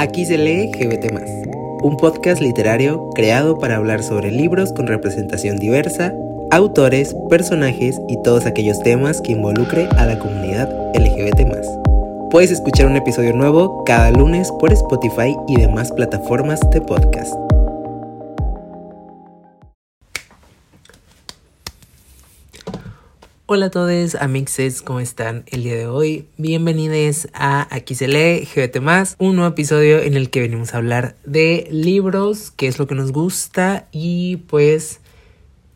Aquí se lee GBT, un podcast literario creado para hablar sobre libros con representación diversa, autores, personajes y todos aquellos temas que involucre a la comunidad LGBT. Puedes escuchar un episodio nuevo cada lunes por Spotify y demás plataformas de podcast. Hola a todos, amixes, ¿cómo están el día de hoy? Bienvenidos a Aquí se lee GBT un nuevo episodio en el que venimos a hablar de libros, qué es lo que nos gusta y pues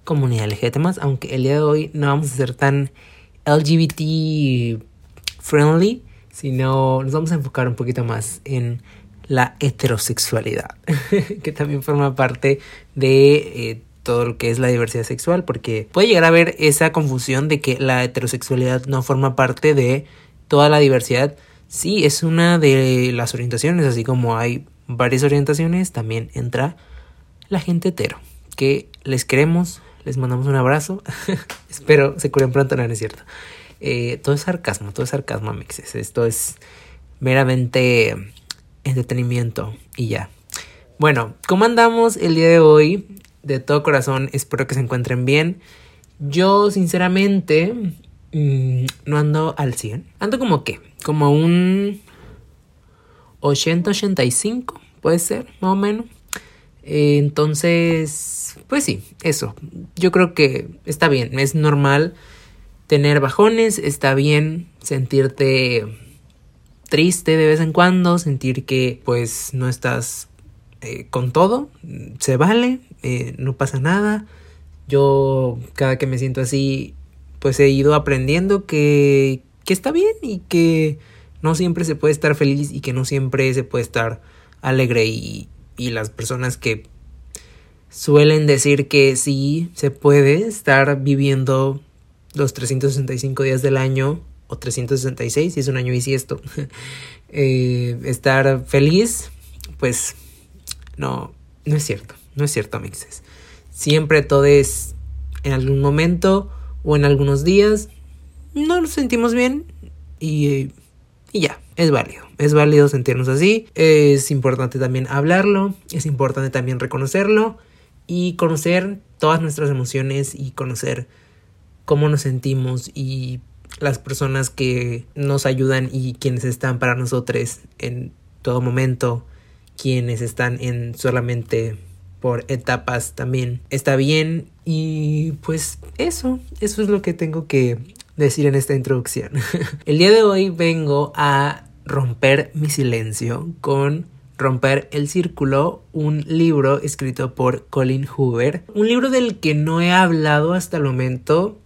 comunidad LGBT aunque el día de hoy no vamos a ser tan LGBT friendly, sino nos vamos a enfocar un poquito más en la heterosexualidad, que también forma parte de... Eh, todo lo que es la diversidad sexual, porque puede llegar a haber esa confusión de que la heterosexualidad no forma parte de toda la diversidad. Sí, es una de las orientaciones, así como hay varias orientaciones, también entra la gente hetero, que les queremos, les mandamos un abrazo, espero se curen pronto, no, es cierto. Eh, todo es sarcasmo, todo es sarcasmo, mixes, esto es meramente entretenimiento y ya. Bueno, ¿cómo andamos el día de hoy? De todo corazón espero que se encuentren bien. Yo sinceramente mm, no ando al 100. Ando como que, como un 80-85, puede ser, más o menos. Eh, entonces, pues sí, eso. Yo creo que está bien, es normal tener bajones, está bien sentirte triste de vez en cuando, sentir que pues no estás eh, con todo, se vale, eh, no pasa nada. Yo cada que me siento así, pues he ido aprendiendo que, que está bien y que no siempre se puede estar feliz y que no siempre se puede estar alegre y, y las personas que suelen decir que sí se puede estar viviendo los 365 días del año o 366 si es un año bisiesto eh, estar feliz pues no, no es cierto, no es cierto, mixes. Siempre todo es en algún momento o en algunos días, no nos sentimos bien y, y ya, es válido. Es válido sentirnos así. Es importante también hablarlo, es importante también reconocerlo y conocer todas nuestras emociones y conocer cómo nos sentimos y las personas que nos ayudan y quienes están para nosotros en todo momento quienes están en solamente por etapas también. Está bien y pues eso, eso es lo que tengo que decir en esta introducción. El día de hoy vengo a romper mi silencio con Romper el Círculo, un libro escrito por Colin Hoover, un libro del que no he hablado hasta el momento,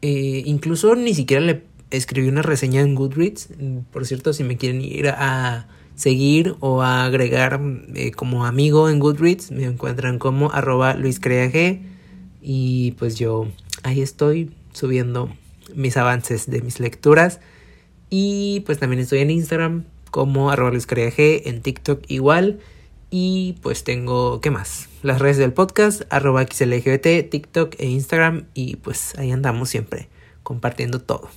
eh, incluso ni siquiera le escribí una reseña en Goodreads, por cierto, si me quieren ir a seguir o agregar eh, como amigo en Goodreads. Me encuentran como arroba luiscreag. Y pues yo ahí estoy subiendo mis avances de mis lecturas. Y pues también estoy en Instagram como arroba luiscreag, en TikTok igual. Y pues tengo, ¿qué más? Las redes del podcast, arroba XLGBT, TikTok e Instagram. Y pues ahí andamos siempre compartiendo todo.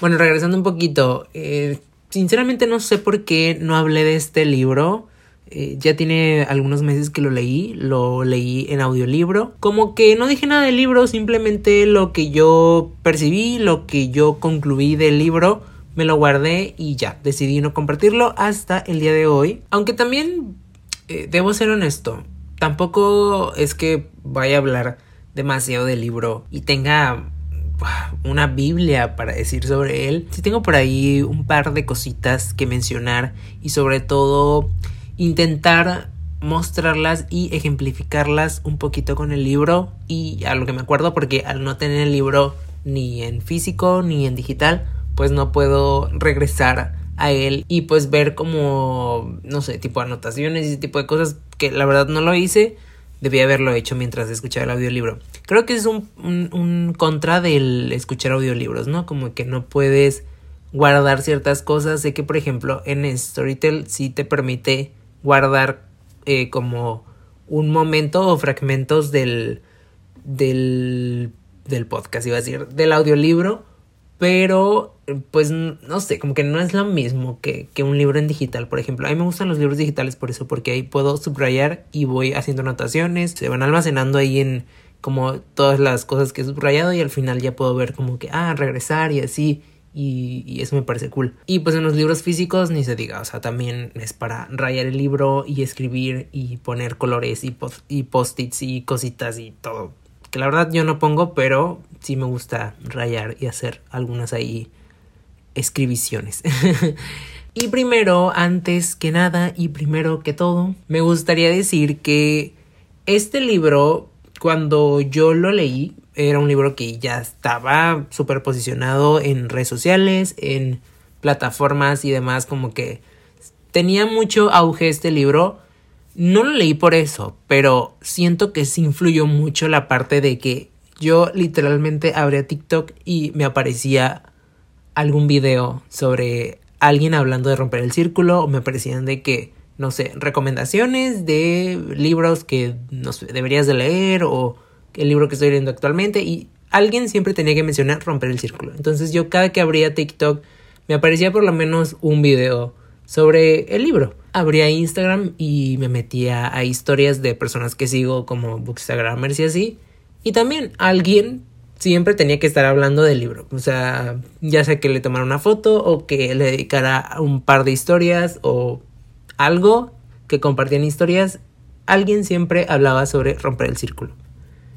Bueno, regresando un poquito, eh, Sinceramente no sé por qué no hablé de este libro. Eh, ya tiene algunos meses que lo leí, lo leí en audiolibro. Como que no dije nada del libro, simplemente lo que yo percibí, lo que yo concluí del libro, me lo guardé y ya, decidí no compartirlo hasta el día de hoy. Aunque también eh, debo ser honesto, tampoco es que vaya a hablar demasiado del libro y tenga una Biblia para decir sobre él. Sí tengo por ahí un par de cositas que mencionar y sobre todo intentar mostrarlas y ejemplificarlas un poquito con el libro y a lo que me acuerdo porque al no tener el libro ni en físico ni en digital pues no puedo regresar a él y pues ver como no sé tipo anotaciones y ese tipo de cosas que la verdad no lo hice debía haberlo hecho mientras escuchaba el audiolibro. Creo que es un, un, contra del escuchar audiolibros, ¿no? Como que no puedes guardar ciertas cosas. Sé que, por ejemplo, en Storytel sí te permite guardar eh, como un momento o fragmentos del, del, del podcast, iba a decir, del audiolibro, pero pues no sé, como que no es lo mismo que, que, un libro en digital, por ejemplo. A mí me gustan los libros digitales por eso, porque ahí puedo subrayar y voy haciendo anotaciones, se van almacenando ahí en como todas las cosas que he subrayado y al final ya puedo ver como que, ah, regresar y así. Y, eso me parece cool. Y pues en los libros físicos ni se diga, o sea, también es para rayar el libro y escribir y poner colores y, post y post-its y cositas y todo. Que la verdad yo no pongo, pero sí me gusta rayar y hacer algunas ahí escribiciones. y primero, antes que nada y primero que todo, me gustaría decir que este libro, cuando yo lo leí, era un libro que ya estaba súper posicionado en redes sociales, en plataformas y demás, como que tenía mucho auge este libro. No lo leí por eso, pero siento que sí influyó mucho la parte de que yo literalmente abría TikTok y me aparecía algún video sobre alguien hablando de romper el círculo o me parecían de que, no sé, recomendaciones de libros que no sé, deberías de leer o el libro que estoy leyendo actualmente y alguien siempre tenía que mencionar romper el círculo. Entonces yo cada que abría TikTok me aparecía por lo menos un video sobre el libro. Abría Instagram y me metía a historias de personas que sigo como Bookstagramers y así. Y también alguien siempre tenía que estar hablando del libro. O sea, ya sea que le tomara una foto o que le dedicara un par de historias o algo que compartían historias, alguien siempre hablaba sobre romper el círculo.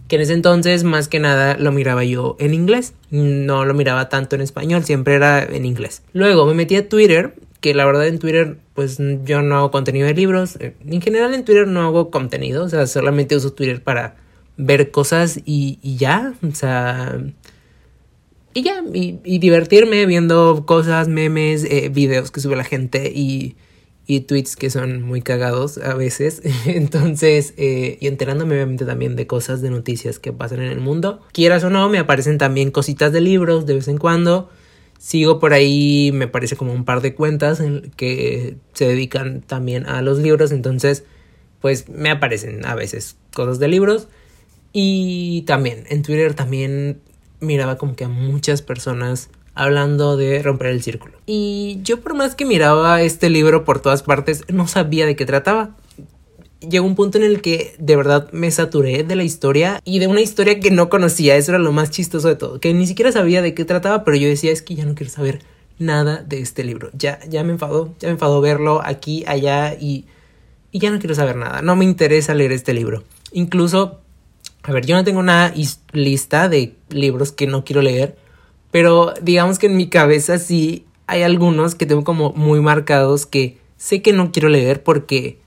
Que en ese entonces más que nada lo miraba yo en inglés, no lo miraba tanto en español, siempre era en inglés. Luego me metí a Twitter, que la verdad en Twitter pues yo no hago contenido de libros, en general en Twitter no hago contenido, o sea, solamente uso Twitter para ver cosas y, ya, o sea, y ya, y, divertirme viendo cosas, memes, eh, videos que sube la gente y, y tweets que son muy cagados a veces. Entonces, eh, y enterándome obviamente también de cosas, de noticias que pasan en el mundo. Quieras o no, me aparecen también cositas de libros de vez en cuando. Sigo por ahí, me parece como un par de cuentas en que se dedican también a los libros. Entonces, pues me aparecen a veces cosas de libros. Y también en Twitter también miraba como que a muchas personas hablando de romper el círculo. Y yo por más que miraba este libro por todas partes, no sabía de qué trataba. Llegó un punto en el que de verdad me saturé de la historia y de una historia que no conocía. Eso era lo más chistoso de todo. Que ni siquiera sabía de qué trataba, pero yo decía es que ya no quiero saber nada de este libro. Ya, ya me enfadó, ya me enfadó verlo aquí, allá y, y ya no quiero saber nada. No me interesa leer este libro. Incluso a ver, yo no tengo una lista de libros que no quiero leer, pero digamos que en mi cabeza sí hay algunos que tengo como muy marcados que sé que no quiero leer porque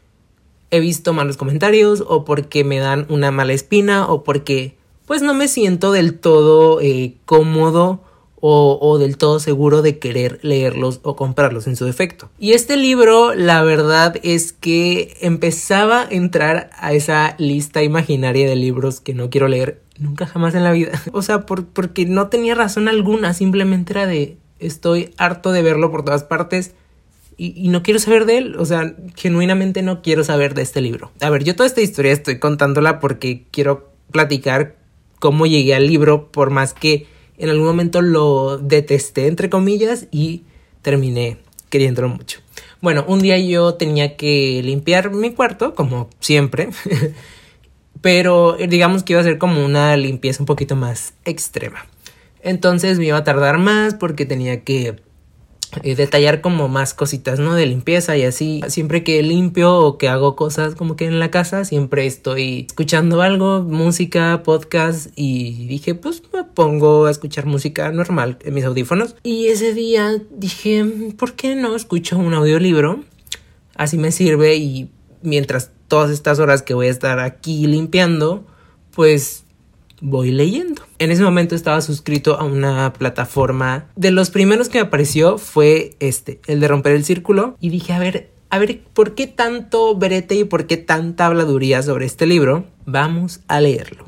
he visto malos comentarios o porque me dan una mala espina o porque pues no me siento del todo eh, cómodo o, del todo seguro de querer leerlos o comprarlos en su defecto. Y este libro, la verdad es que empezaba a entrar a esa lista imaginaria de libros que no quiero leer nunca jamás en la vida. O sea, porque no tenía razón alguna, simplemente era de estoy harto de verlo por todas partes. Y, y, no quiero saber de él. O sea, genuinamente no quiero saber de este libro. A ver, yo toda esta historia estoy contándola porque quiero platicar cómo llegué al libro, por más que en algún momento lo detesté, entre comillas, y terminé queriéndolo mucho. Bueno, un día yo tenía que limpiar mi cuarto, como siempre, pero digamos que iba a ser como una limpieza un poquito más extrema. Entonces me iba a tardar más porque tenía que detallar como más cositas, ¿no? De limpieza y así. Siempre que limpio o que hago cosas como que en la casa, siempre estoy escuchando algo, música, podcast y dije, pues me pongo a escuchar música normal en mis audífonos. Y ese día dije, ¿por qué no escucho un audiolibro? Así me sirve y mientras todas estas horas que voy a estar aquí limpiando, pues voy leyendo. En ese momento estaba suscrito a una plataforma. De los primeros que me apareció fue este, el de romper el círculo. Y dije, a ver, a ver, ¿por qué tanto brete y por qué tanta habladuría sobre este libro? Vamos a leerlo.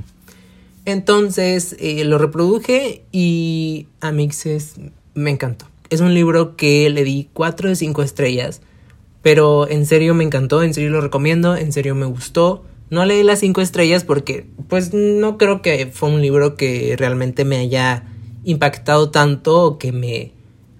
Entonces eh, lo reproduje y a Mixes me encantó. Es un libro que le di 4 de 5 estrellas, pero en serio me encantó, en serio lo recomiendo, en serio me gustó. No leí las cinco estrellas porque pues no creo que fue un libro que realmente me haya impactado tanto o que me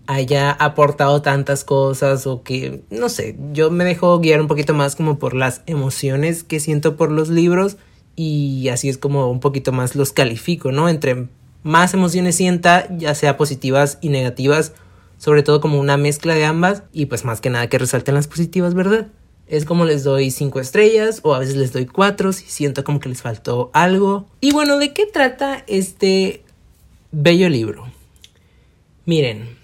haya aportado tantas cosas o que, no sé, yo me dejo guiar un poquito más como por las emociones que siento por los libros y así es como un poquito más los califico, ¿no? Entre más emociones sienta, ya sea positivas y negativas, sobre todo como una mezcla de ambas y pues más que nada que resalten las positivas, ¿verdad? Es como les doy cinco estrellas o a veces les doy cuatro si siento como que les faltó algo. Y bueno, ¿de qué trata este bello libro? Miren,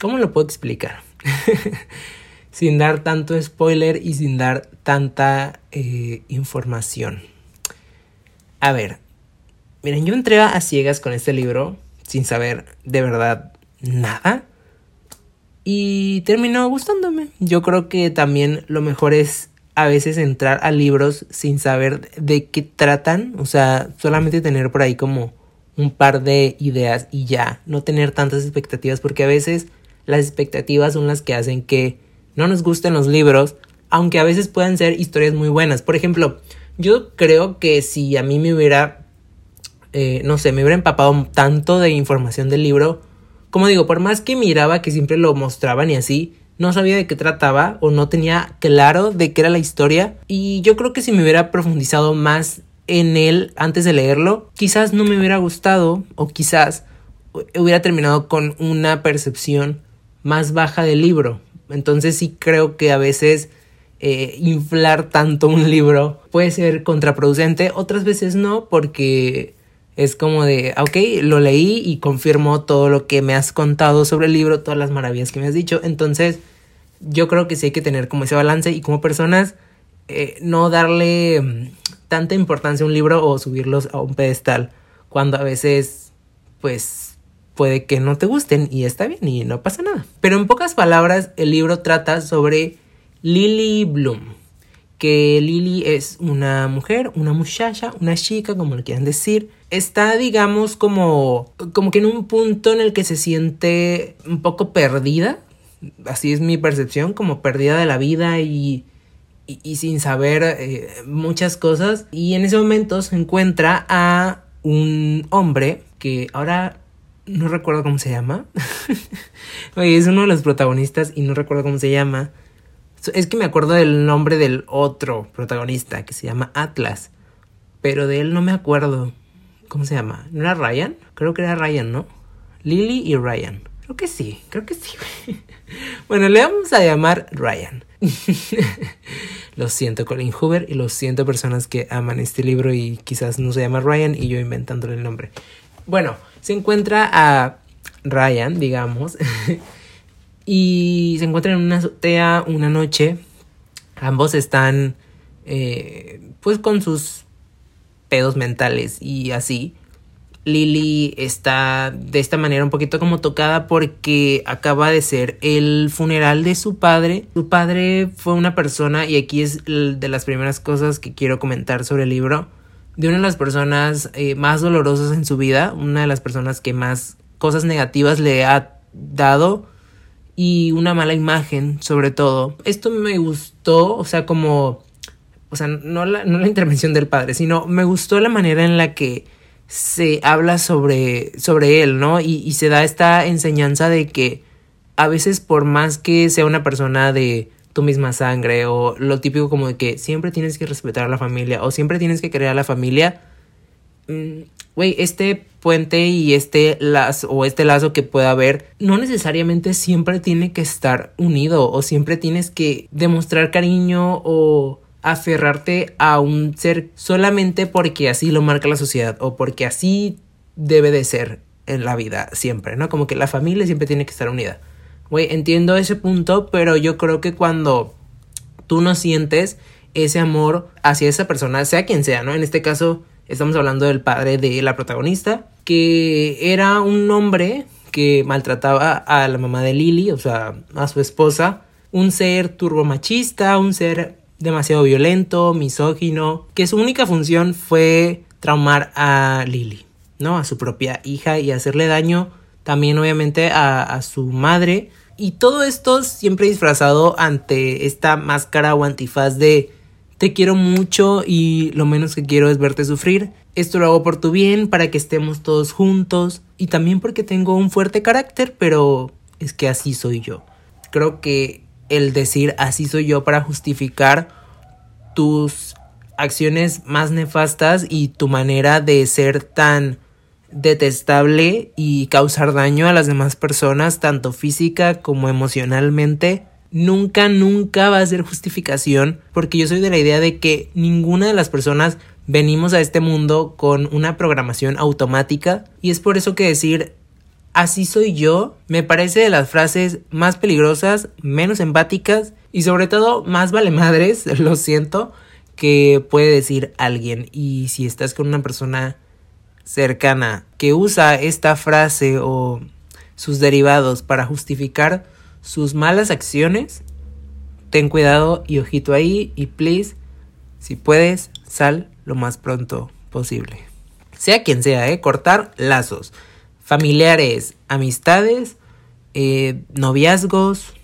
¿cómo lo puedo explicar? sin dar tanto spoiler y sin dar tanta eh, información. A ver, miren, yo entré a ciegas con este libro sin saber de verdad nada y terminó gustándome. Yo creo que también lo mejor es a veces entrar a libros sin saber de qué tratan, o sea, solamente tener por ahí como un par de ideas y ya, no tener tantas expectativas porque a veces las expectativas son las que hacen que no nos gusten los libros, aunque a veces puedan ser historias muy buenas. Por ejemplo, yo creo que si a mí me hubiera, eh, no sé, me hubiera empapado tanto de información del libro, como digo, por más que miraba que siempre lo mostraban y así, no sabía de qué trataba o no tenía claro de qué era la historia. Y yo creo que si me hubiera profundizado más en él antes de leerlo, quizás no me hubiera gustado o quizás hubiera terminado con una percepción más baja del libro. Entonces sí creo que a veces eh, inflar tanto un libro puede ser contraproducente, otras veces no, porque es como de, ok, lo leí y confirmo todo lo que me has contado sobre el libro, todas las maravillas que me has dicho. Entonces, yo creo que sí hay que tener como ese balance y como personas, eh, no darle mm, tanta importancia a un libro o subirlos a un pedestal cuando a veces, pues, puede que no te gusten y está bien y no pasa nada. Pero en pocas palabras, el libro trata sobre Lily Bloom. Que Lily es una mujer, una muchacha, una chica, como le quieran decir, está, digamos, como, como que en un punto en el que se siente un poco perdida. Así es mi percepción, como perdida de la vida y, y, sin saber eh, muchas cosas. Y en ese momento se encuentra a un hombre que ahora no recuerdo cómo se llama. Oye, es uno de los protagonistas y no recuerdo cómo se llama. Es que me acuerdo del nombre del otro protagonista que se llama Atlas. Pero de él no me acuerdo. ¿Cómo se llama? ¿No era Ryan? Creo que era Ryan, ¿no? Lily y Ryan. Creo que sí, creo que sí. bueno, le vamos a llamar Ryan. lo siento, Colin Hoover, y lo siento, personas que aman este libro y quizás no se llama Ryan y yo inventándole el nombre. Bueno, se encuentra a Ryan, digamos, y se encuentran en una azotea una noche. Ambos están, eh, pues, con sus pedos mentales y así. Lily está de esta manera un poquito como tocada porque acaba de ser el funeral de su padre. Su padre fue una persona, y aquí es de las primeras cosas que quiero comentar sobre el libro, de una de las personas eh, más dolorosas en su vida, una de las personas que más cosas negativas le ha dado y una mala imagen sobre todo. Esto me gustó, o sea, como o sea, no la, no la intervención del padre, sino me gustó la manera en la que se habla sobre, sobre él, ¿no? Y, y se da esta enseñanza de que a veces por más que sea una persona de tu misma sangre o lo típico como de que siempre tienes que respetar a la familia o siempre tienes que querer a la familia, mm, güey, este puente y este lazo o este lazo que pueda haber no necesariamente siempre tiene que estar unido o siempre tienes que demostrar cariño o aferrarte a un ser solamente porque así lo marca la sociedad o porque así debe de ser en la vida siempre, ¿no? Como que la familia siempre tiene que estar unida. Güey, entiendo ese punto, pero yo creo que cuando tú no sientes ese amor hacia esa persona, sea quien sea, ¿no? En este caso estamos hablando del padre de la protagonista, que era un hombre que maltrataba a la mamá de Lily, o sea, a su esposa, un ser turbomachista, un ser demasiado violento, misógino, que su única función fue traumar a Lily, ¿no? A su propia hija y hacerle daño también obviamente a, su madre. Y todo esto siempre disfrazado ante esta máscara o antifaz de te quiero mucho y lo menos que quiero es verte sufrir. Esto lo hago por tu bien, para que estemos todos juntos y también porque tengo un fuerte carácter, pero es que así soy yo. Creo que el decir así soy yo para justificar tus acciones más nefastas y tu manera de ser tan detestable y causar daño a las demás personas, tanto física como emocionalmente, nunca, nunca va a ser justificación, porque yo soy de la idea de que ninguna de las personas venimos a este mundo con una programación automática y es por eso que decir así soy yo me parece de las frases más peligrosas, menos empáticas y sobre todo más vale madres, lo siento, que puede decir alguien y si estás con una persona cercana que usa esta frase o sus derivados para justificar sus malas acciones, ten cuidado y ojito ahí y please, si puedes, sal lo más pronto posible. Sea quien sea, ¿eh? cortar lazos, familiares, amistades, eh, noviazgos,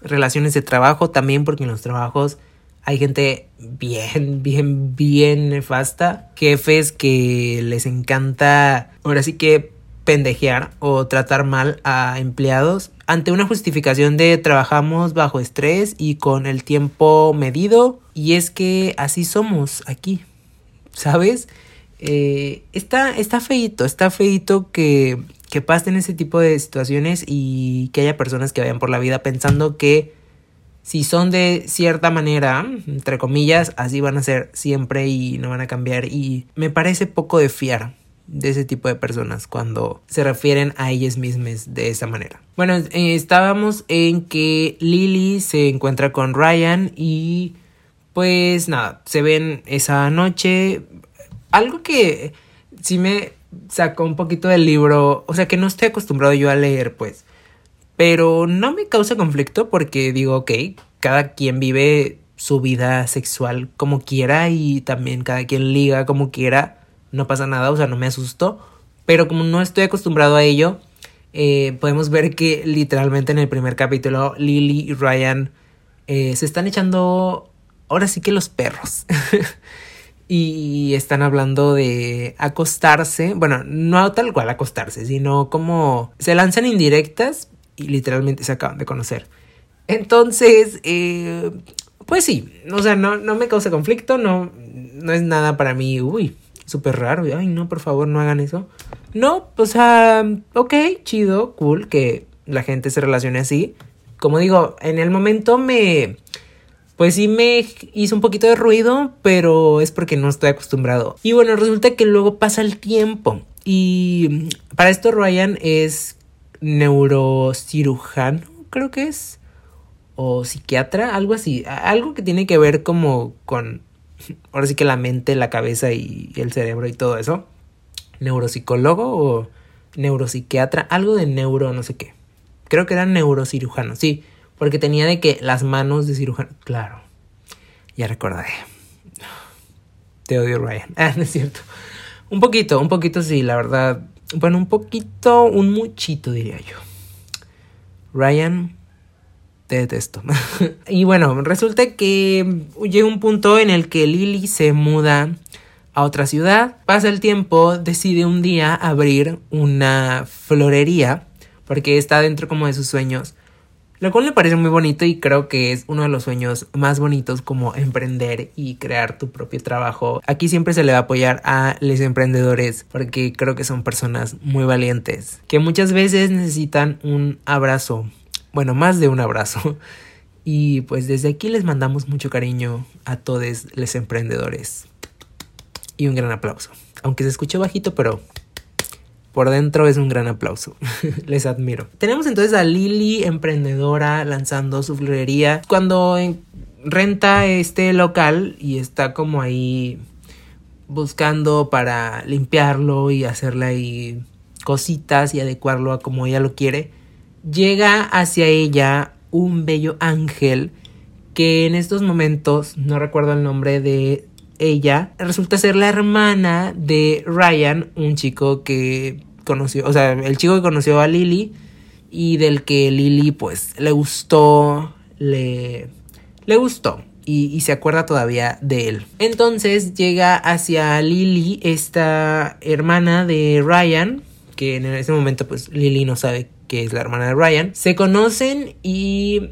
relaciones de trabajo también, porque en los trabajos hay gente bien, bien, bien nefasta. Jefes que les encanta, ahora sí que pendejear o tratar mal a empleados ante una justificación de trabajamos bajo estrés y con el tiempo medido y es que así somos aquí, ¿sabes? Eh, está, está feito, está feito que, que pasen ese tipo de situaciones y que haya personas que vayan por la vida pensando que si son de cierta manera, entre comillas, así van a ser siempre y no van a cambiar. Y me parece poco de fiar de ese tipo de personas cuando se refieren a ellas mismas de esa manera. Bueno, eh, estábamos en que Lily se encuentra con Ryan y pues nada, se ven esa noche. Algo que sí me sacó un poquito del libro, o sea que no estoy acostumbrado yo a leer pues pero no me causa conflicto porque digo, ok, cada quien vive su vida sexual como quiera y también cada quien liga como quiera. No pasa nada, o sea, no me asusto. Pero como no estoy acostumbrado a ello, eh, podemos ver que literalmente en el primer capítulo Lily y Ryan eh, se están echando ahora sí que los perros. y están hablando de acostarse. Bueno, no tal cual acostarse, sino como se lanzan indirectas, y literalmente se acaban de conocer. Entonces, eh, pues sí, o sea, no, no me causa conflicto, no, no es nada para mí, uy, súper raro, ay, no, por favor, no hagan eso. No, o sea, ok, chido, cool que la gente se relacione así. Como digo, en el momento me, pues sí me hizo un poquito de ruido, pero es porque no estoy acostumbrado. Y bueno, resulta que luego pasa el tiempo. Y para esto Ryan es neurocirujano, creo que es, o psiquiatra, algo así, algo que tiene que ver como con, ahora sí que la mente, la cabeza y el cerebro y todo eso, neuropsicólogo o neuropsiquiatra, algo de neuro, no sé qué, creo que era neurocirujano, sí, porque tenía de que las manos de cirujano, claro, ya recordaré. Te odio, Ryan. Ah, no es cierto. Un poquito, un poquito sí, la verdad. Bueno, un poquito, un muchito diría yo. Ryan, te detesto. y bueno, resulta que llega un punto en el que Lily se muda a otra ciudad. Pasa el tiempo, decide un día abrir una florería porque está dentro como de sus sueños lo cual me parece muy bonito y creo que es uno de los sueños más bonitos como emprender y crear tu propio trabajo. Aquí siempre se le va a apoyar a los emprendedores porque creo que son personas muy valientes que muchas veces necesitan un abrazo, bueno, más de un abrazo. Y pues desde aquí les mandamos mucho cariño a todos los emprendedores. Y un gran aplauso. Aunque se escuche bajito, pero por dentro es un gran aplauso. Les admiro. Tenemos entonces a Lily, emprendedora, lanzando su florería. Cuando renta este local y está como ahí buscando para limpiarlo y hacerle ahí cositas y adecuarlo a como ella lo quiere, llega hacia ella un bello ángel que en estos momentos, no recuerdo el nombre de ella resulta ser la hermana de Ryan, un chico que conoció, o sea, el chico que conoció a Lily y del que Lily pues le gustó, le, le gustó. Y, se acuerda todavía de él. Entonces llega hacia Lily, esta hermana de Ryan, que en ese momento pues Lily no sabe que es la hermana de Ryan. Se conocen y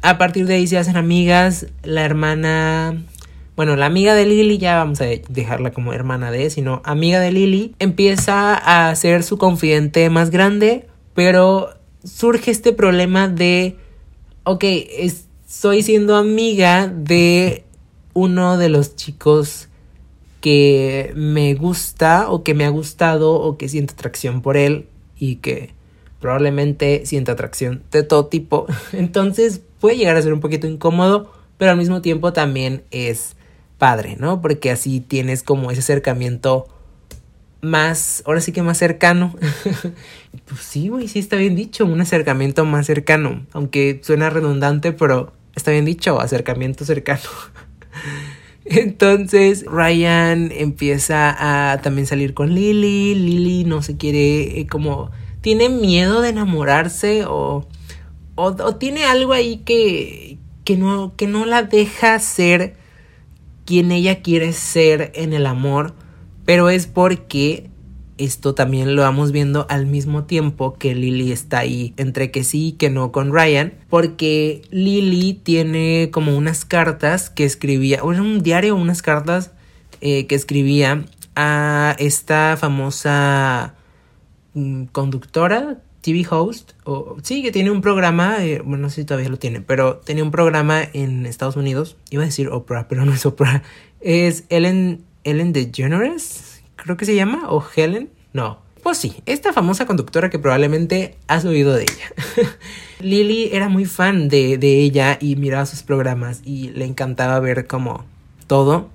a partir de ahí se hacen amigas. La hermana bueno, la amiga de Lily, ya vamos a dejarla como hermana de, sino amiga de Lily, empieza a ser su confidente más grande, pero surge este problema de, ok, estoy siendo amiga de uno de los chicos que me gusta o que me ha gustado o que siento atracción por él y que probablemente sienta atracción de todo tipo. Entonces puede llegar a ser un poquito incómodo, pero al mismo tiempo también es padre, ¿no? Porque así tienes como ese acercamiento más, ahora sí que más cercano. pues sí, güey, sí está bien dicho, un acercamiento más cercano. Aunque suena redundante, pero está bien dicho, acercamiento cercano. Entonces Ryan empieza a también salir con Lily. Lily no se quiere eh, como... Tiene miedo de enamorarse o, o, tiene algo ahí que, que, no, que no la deja ser quien ella quiere ser en el amor, pero es porque esto también lo vamos viendo al mismo tiempo que Lily está ahí entre que sí y que no con Ryan, porque Lily tiene como unas cartas que escribía, o era un diario, unas cartas eh, que escribía a esta famosa mm, conductora TV host, o sí, que tiene un programa, bueno, no sé si todavía lo tiene, pero tenía un programa en Estados Unidos, iba a decir Oprah, pero no es Oprah, es Ellen, Ellen DeGeneres, creo que se llama, o Helen, no. Pues sí, esta famosa conductora que probablemente has oído de ella. Lily era muy fan de, de ella y miraba sus programas y le encantaba ver como todo.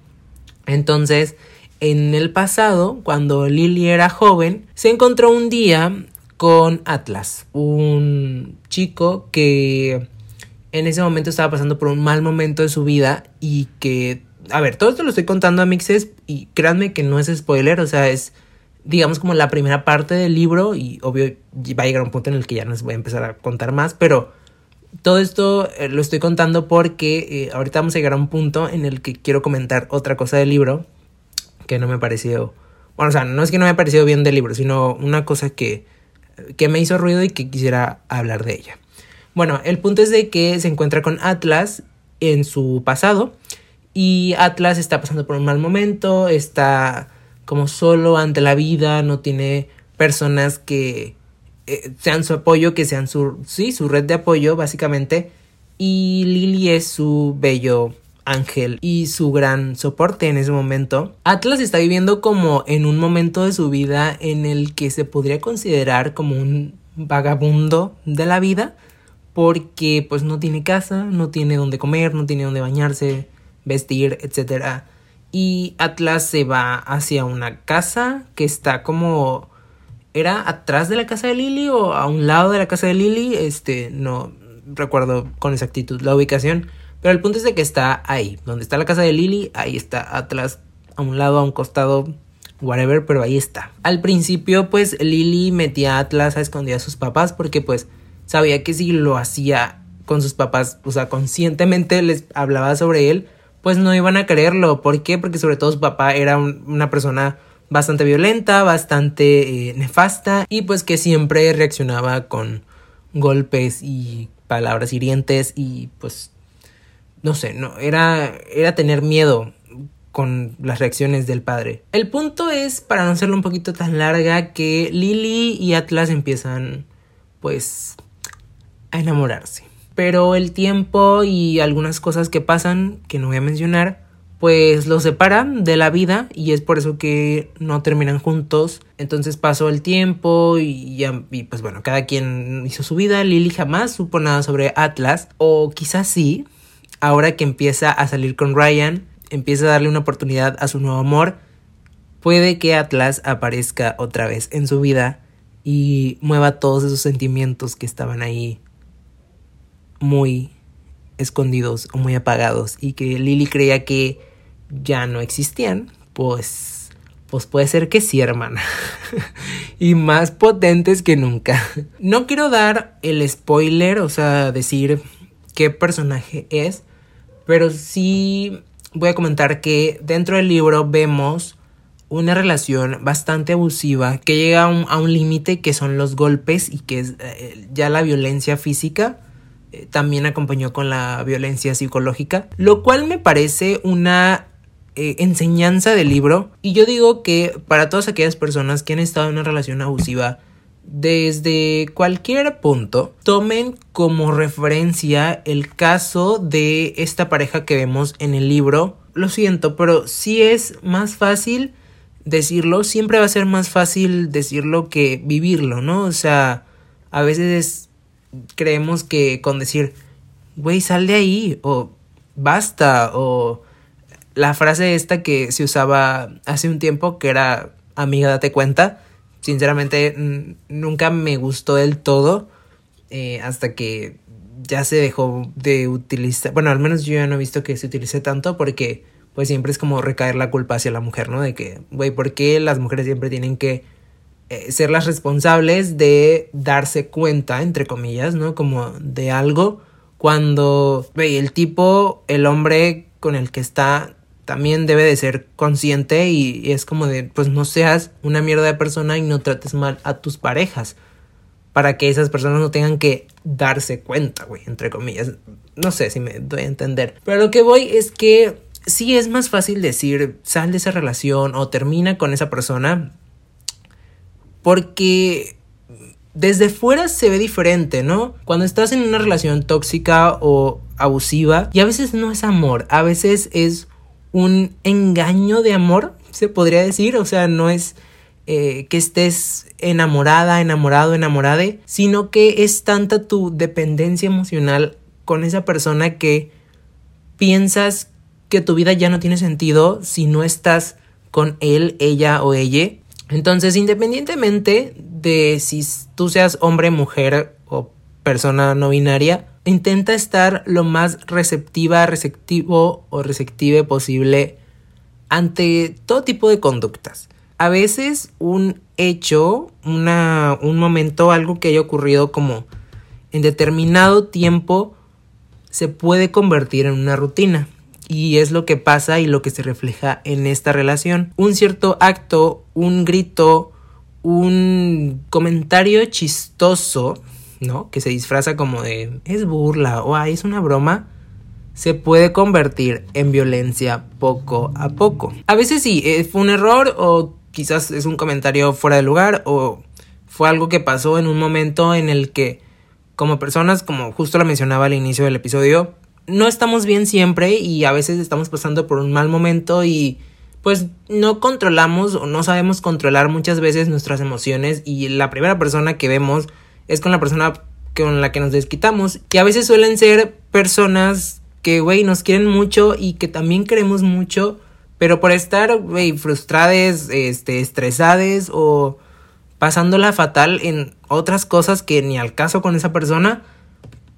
Entonces, en el pasado, cuando Lily era joven, se encontró un día con Atlas, un chico que en ese momento estaba pasando por un mal momento de su vida y que, a ver, todo esto lo estoy contando a mixes y créanme que no es spoiler, o sea, es digamos como la primera parte del libro y obvio va a llegar un punto en el que ya no les voy a empezar a contar más, pero todo esto eh, lo estoy contando porque eh, ahorita vamos a llegar a un punto en el que quiero comentar otra cosa del libro que no me pareció, bueno, o sea, no es que no me ha parecido bien del libro, sino una cosa que que me hizo ruido y que quisiera hablar de ella. Bueno, el punto es de que se encuentra con Atlas en su pasado y Atlas está pasando por un mal momento, está como solo ante la vida, no tiene personas que eh, sean su apoyo, que sean su, sí, su red de apoyo básicamente y Lily es su bello Ángel y su gran soporte en ese momento. Atlas está viviendo como en un momento de su vida en el que se podría considerar como un vagabundo de la vida porque pues no tiene casa, no tiene donde comer, no tiene donde bañarse, vestir, etc. Y Atlas se va hacia una casa que está como era atrás de la casa de Lily o a un lado de la casa de Lily, este no recuerdo con exactitud la ubicación, pero el punto es de que está ahí. Donde está la casa de Lily, ahí está Atlas. A un lado, a un costado, whatever, pero ahí está. Al principio, pues Lily metía a Atlas a esconder a sus papás porque pues sabía que si lo hacía con sus papás, o sea, conscientemente les hablaba sobre él, pues no iban a creerlo. ¿Por qué? Porque sobre todo su papá era una persona bastante violenta, bastante eh, nefasta y pues que siempre reaccionaba con golpes y palabras hirientes y pues no sé, no, era, era tener miedo con las reacciones del padre. El punto es, para no hacerlo un poquito tan larga, que Lily y Atlas empiezan, pues, a enamorarse. Pero el tiempo y algunas cosas que pasan, que no voy a mencionar, pues los separan de la vida y es por eso que no terminan juntos. Entonces pasó el tiempo y, ya, y pues bueno, cada quien hizo su vida. Lily jamás supo nada sobre Atlas, o quizás sí, ahora que empieza a salir con Ryan, empieza a darle una oportunidad a su nuevo amor, puede que Atlas aparezca otra vez en su vida y mueva todos esos sentimientos que estaban ahí muy escondidos o muy apagados y que Lily creía que ya no existían, pues pues puede ser que sí, hermana. y más potentes que nunca. No quiero dar el spoiler, o sea, decir qué personaje es, pero sí voy a comentar que dentro del libro vemos una relación bastante abusiva que llega a un, límite que son los golpes y que es eh, ya la violencia física eh, también acompañó con la violencia psicológica, lo cual me parece una eh, enseñanza del libro. Y yo digo que para todas aquellas personas que han estado en una relación abusiva desde cualquier punto, tomen como referencia el caso de esta pareja que vemos en el libro. Lo siento, pero si es más fácil decirlo, siempre va a ser más fácil decirlo que vivirlo, ¿no? O sea, a veces creemos que con decir, güey, sal de ahí, o basta, o la frase esta que se usaba hace un tiempo, que era, amiga, date cuenta, sinceramente nunca me gustó del todo, eh, hasta que ya se dejó de utilizar, bueno, al menos yo ya no he visto que se utilice tanto porque pues siempre es como recaer la culpa hacia la mujer, ¿no? De que, güey, ¿por qué las mujeres siempre tienen que eh, ser las responsables de darse cuenta, entre comillas, ¿no? Como de algo cuando, güey, el tipo, el hombre con el que está también debe de ser consciente y, es como de, pues no seas una mierda de persona y no trates mal a tus parejas para que esas personas no tengan que darse cuenta, güey, entre comillas. No sé si me doy a entender. Pero lo que voy es que sí es más fácil decir sal de esa relación o termina con esa persona porque desde fuera se ve diferente, ¿no? Cuando estás en una relación tóxica o abusiva y a veces no es amor, a veces es un engaño de amor, se podría decir, o sea, no es eh, que estés enamorada, enamorado, enamorade, sino que es tanta tu dependencia emocional con esa persona que piensas que tu vida ya no tiene sentido si no estás con él, ella o ella. Entonces, independientemente de si tú seas hombre, mujer o persona no binaria, intenta estar lo más receptiva, receptivo o receptive posible ante todo tipo de conductas. A veces un hecho, una, un momento, algo que haya ocurrido como en determinado tiempo se puede convertir en una rutina. Y es lo que pasa y lo que se refleja en esta relación. Un cierto acto, un grito, un comentario chistoso, ¿no? Que se disfraza como de es burla o es una broma, se puede convertir en violencia poco a poco. A veces sí, eh, fue un error o quizás es un comentario fuera de lugar o fue algo que pasó en un momento en el que como personas, como justo lo mencionaba al inicio del episodio, no estamos bien siempre y a veces estamos pasando por un mal momento y pues no controlamos o no sabemos controlar muchas veces nuestras emociones y la primera persona que vemos es con la persona con la que nos desquitamos, que a veces suelen ser personas que, güey, nos quieren mucho y que también queremos mucho, pero por estar, güey, frustradas, este, estresadas o pasándola fatal en otras cosas que ni al caso con esa persona,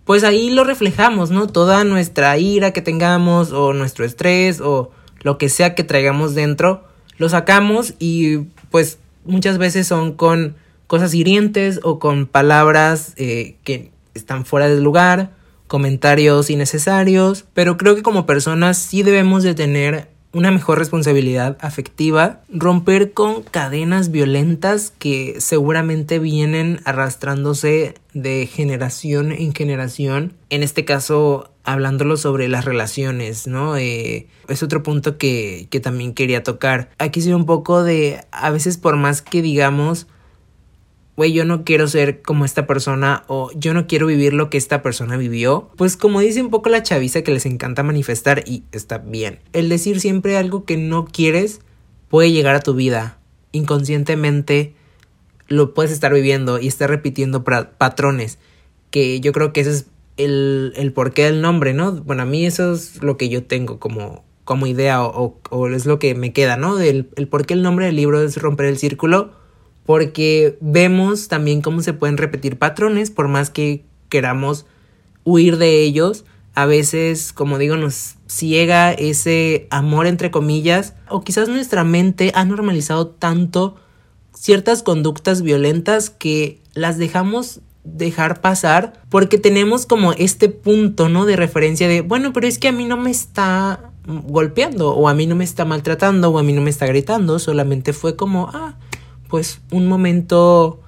pues ahí lo reflejamos, ¿no? Toda nuestra ira que tengamos o nuestro estrés o lo que sea que traigamos dentro, lo sacamos y pues muchas veces son con cosas hirientes o con palabras eh, que están fuera del lugar, comentarios innecesarios, pero creo que como personas sí debemos de tener una mejor responsabilidad afectiva, romper con cadenas violentas que seguramente vienen arrastrándose de generación en generación. En este caso, hablándolo sobre las relaciones, ¿no? Eh, es otro punto que, que también quería tocar. Aquí sí un poco de, a veces por más que digamos, güey, yo no quiero ser como esta persona o yo no quiero vivir lo que esta persona vivió. Pues como dice un poco la chaviza que les encanta manifestar y está bien. El decir siempre algo que no quieres puede llegar a tu vida. Inconscientemente lo puedes estar viviendo y estar repitiendo patrones. Que yo creo que ese es el, el porqué del nombre, ¿no? Bueno, a mí eso es lo que yo tengo como, como idea o, es lo que me queda, ¿no? Del, el por qué el nombre del libro es romper el círculo porque vemos también cómo se pueden repetir patrones por más que queramos huir de ellos. A veces, como digo, nos ciega ese amor entre comillas o quizás nuestra mente ha normalizado tanto ciertas conductas violentas que las dejamos dejar pasar porque tenemos como este punto, ¿no? De referencia de, bueno, pero es que a mí no me está golpeando o a mí no me está maltratando o a mí no me está gritando, solamente fue como, ah, pues un momento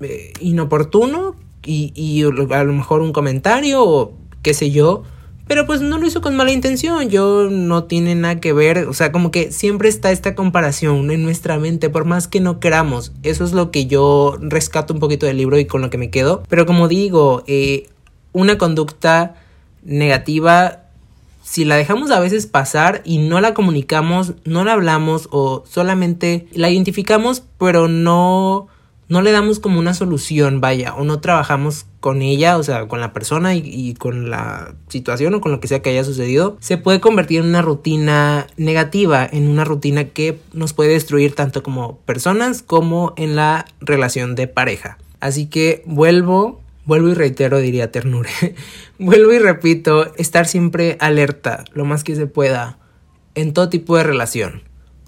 eh, inoportuno y, y a lo mejor un comentario o qué sé yo, pero pues no lo hizo con mala intención, yo no tiene nada que ver, o sea, como que siempre está esta comparación en nuestra mente, por más que no queramos, eso es lo que yo rescato un poquito del libro y con lo que me quedo, pero como digo, eh, una conducta negativa, si la dejamos a veces pasar y no la comunicamos, no la hablamos o solamente la identificamos, pero no no le damos como una solución, vaya, o no trabajamos con ella, o sea, con la persona y, con la situación o con lo que sea que haya sucedido, se puede convertir en una rutina negativa, en una rutina que nos puede destruir tanto como personas como en la relación de pareja. Así que vuelvo, vuelvo y reitero, diría Ternure, vuelvo y repito, estar siempre alerta, lo más que se pueda, en todo tipo de relación.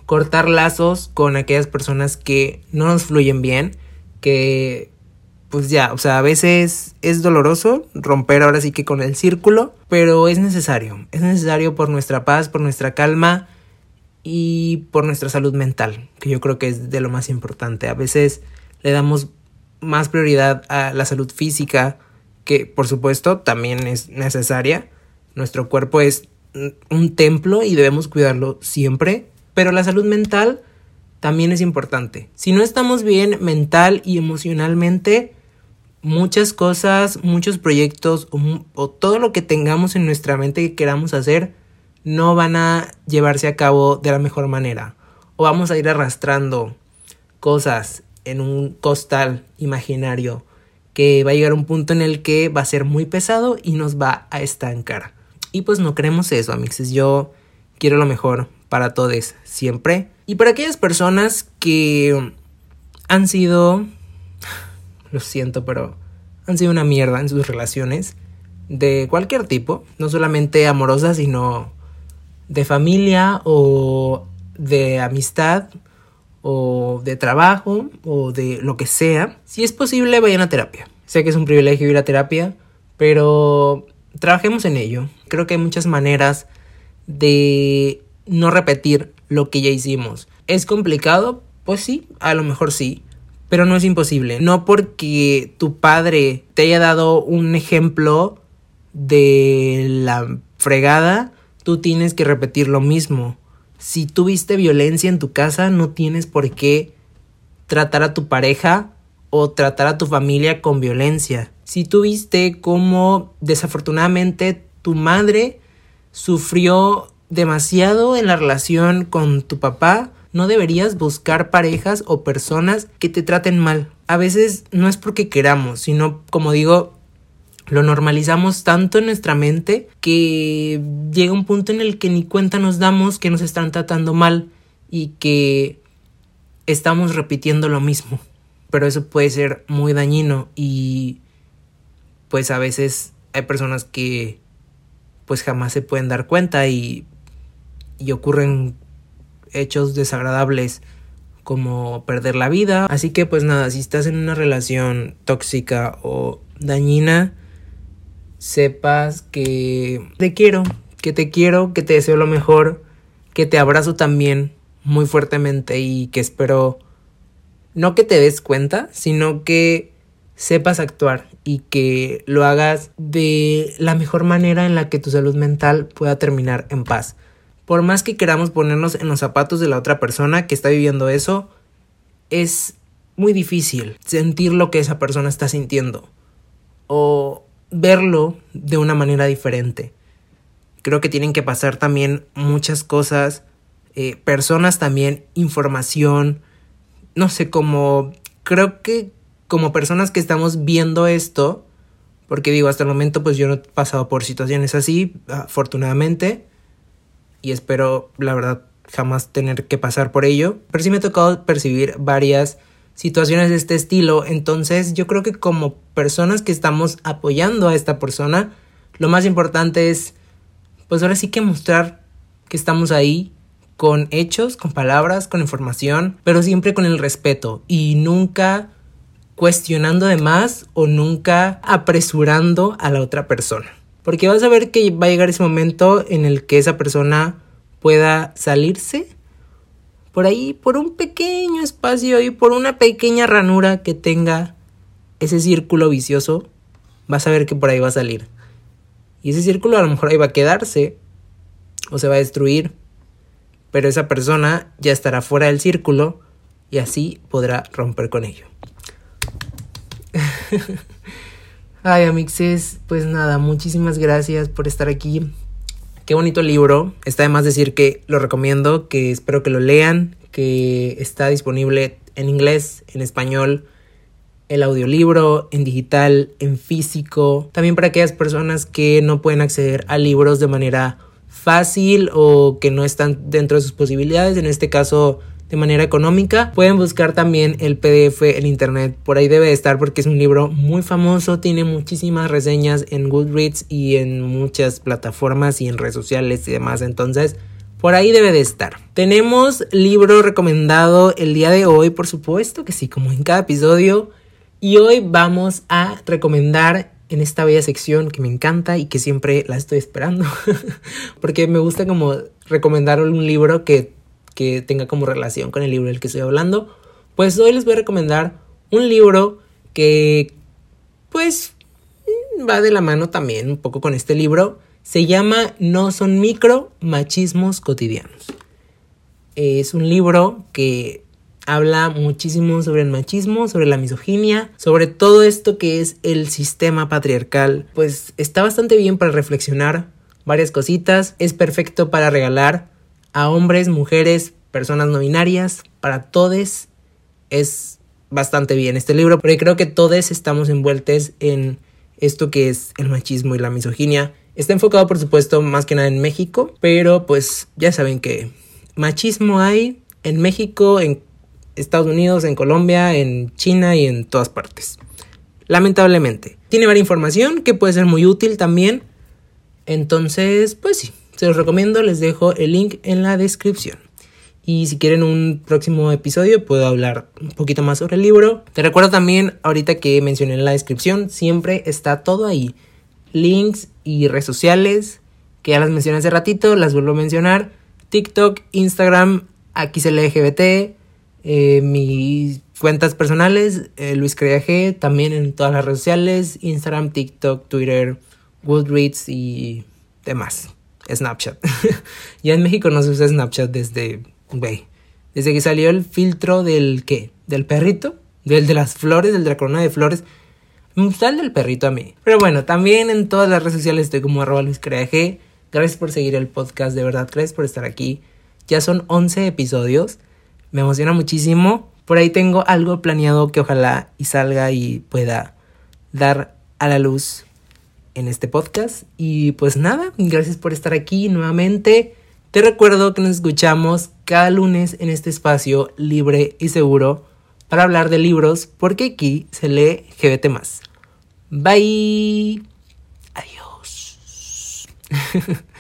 Cortar lazos con aquellas personas que no nos fluyen bien, que pues ya, o sea, a veces es doloroso romper ahora sí que con el círculo, pero es necesario, es necesario por nuestra paz, por nuestra calma y por nuestra salud mental, que yo creo que es de lo más importante. A veces le damos más prioridad a la salud física, que por supuesto también es necesaria. Nuestro cuerpo es un templo y debemos cuidarlo siempre, pero la salud mental también es importante. Si no estamos bien mental y emocionalmente, muchas cosas, muchos proyectos o, todo lo que tengamos en nuestra mente que queramos hacer no van a llevarse a cabo de la mejor manera. O vamos a ir arrastrando cosas en un costal imaginario que va a llegar a un punto en el que va a ser muy pesado y nos va a estancar. Y pues no queremos eso, amixes. Yo quiero lo mejor para todos siempre. Y para aquellas personas que han sido, lo siento, pero han sido una mierda en sus relaciones de cualquier tipo, no solamente amorosas, sino de familia o de amistad o de trabajo o de lo que sea, si es posible vayan a terapia. Sé que es un privilegio ir a terapia, pero trabajemos en ello. Creo que hay muchas maneras de no repetir lo que ya hicimos. ¿Es complicado? Pues sí, a lo mejor sí, pero no es imposible. No porque tu padre te haya dado un ejemplo de la fregada, tú tienes que repetir lo mismo. Si tuviste violencia en tu casa, no tienes por qué tratar a tu pareja o tratar a tu familia con violencia. Si tuviste como desafortunadamente tu madre sufrió demasiado en la relación con tu papá, no deberías buscar parejas o personas que te traten mal. A veces no es porque queramos, sino como digo, lo normalizamos tanto en nuestra mente que llega un punto en el que ni cuenta nos damos que nos están tratando mal y que estamos repitiendo lo mismo. Pero eso puede ser muy dañino y pues a veces hay personas que pues jamás se pueden dar cuenta y y ocurren hechos desagradables como perder la vida. Así que pues nada, si estás en una relación tóxica o dañina, sepas que te quiero, que te quiero, que te deseo lo mejor, que te abrazo también muy fuertemente y que espero no que te des cuenta, sino que sepas actuar y que lo hagas de la mejor manera en la que tu salud mental pueda terminar en paz. Por más que queramos ponernos en los zapatos de la otra persona que está viviendo eso, es muy difícil sentir lo que esa persona está sintiendo o verlo de una manera diferente. Creo que tienen que pasar también muchas cosas, eh, personas también, información, no sé, como creo que como personas que estamos viendo esto, porque digo, hasta el momento pues yo no he pasado por situaciones así, afortunadamente, y espero, la verdad, jamás tener que pasar por ello. Pero sí me ha tocado percibir varias situaciones de este estilo. Entonces yo creo que como personas que estamos apoyando a esta persona, lo más importante es, pues ahora sí que mostrar que estamos ahí con hechos, con palabras, con información, pero siempre con el respeto y nunca cuestionando de más o nunca apresurando a la otra persona. Porque vas a ver que va a llegar ese momento en el que esa persona pueda salirse por ahí, por un pequeño espacio y por una pequeña ranura que tenga ese círculo vicioso, vas a ver que por ahí va a salir. Y ese círculo a lo mejor ahí va a quedarse o se va a destruir, pero esa persona ya estará fuera del círculo y así podrá romper con ello. Ay, amixes, pues nada, muchísimas gracias por estar aquí. Qué bonito libro. Está de más decir que lo recomiendo, que espero que lo lean, que está disponible en inglés, en español, el audiolibro, en digital, en físico. También para aquellas personas que no pueden acceder a libros de manera fácil o que no están dentro de sus posibilidades. En este caso, de manera económica. Pueden buscar también el PDF en internet, por ahí debe estar porque es un libro muy famoso, tiene muchísimas reseñas en Goodreads y en muchas plataformas y en redes sociales y demás, entonces por ahí debe de estar. Tenemos libro recomendado el día de hoy, por supuesto que sí, como en cada episodio. Y hoy vamos a recomendar en esta bella sección que me encanta y que siempre la estoy esperando. Porque me gusta como recomendar un libro que que tenga como relación con el libro del que estoy hablando, pues hoy les voy a recomendar un libro que pues va de la mano también un poco con este libro. Se llama No son micro machismos cotidianos. Es un libro que habla muchísimo sobre el machismo, sobre la misoginia, sobre todo esto que es el sistema patriarcal. Pues está bastante bien para reflexionar varias cositas. Es perfecto para regalar a hombres, mujeres, personas no binarias, para todos es bastante bien este libro, porque creo que todos estamos envueltos en esto que es el machismo y la misoginia. Está enfocado, por supuesto, más que nada en México, pero pues ya saben que machismo hay en México, en Estados Unidos, en Colombia, en China y en todas partes. Lamentablemente. Tiene varias información que puede ser muy útil también. Entonces, pues sí, se los recomiendo, les dejo el link en la descripción. Y si quieren un próximo episodio, puedo hablar un poquito más sobre el libro. Te recuerdo también, ahorita que mencioné en la descripción, siempre está todo ahí. Links y redes sociales, que ya las mencioné hace ratito, las vuelvo a mencionar. TikTok, Instagram, aquí se LGBT, eh, mis cuentas personales, eh, Luis G, también en todas las redes sociales, Instagram, TikTok, Twitter, Goodreads y demás. Snapchat. ya en México no se usa Snapchat desde, güey, desde que salió el filtro del qué, del perrito, del de las flores, del de la corona de flores. Me gusta el del perrito a mí. Pero bueno, también en todas las redes sociales estoy como arroba Luis G. Gracias por seguir el podcast, de verdad, gracias por estar aquí. Ya son 11 episodios. Me emociona muchísimo. Por ahí tengo algo planeado que ojalá y salga y pueda dar a la luz en este podcast. Y pues nada, gracias por estar aquí nuevamente. Te recuerdo que nos escuchamos cada lunes en este espacio libre y seguro para hablar de libros porque aquí se lee GBT. Bye. Adiós.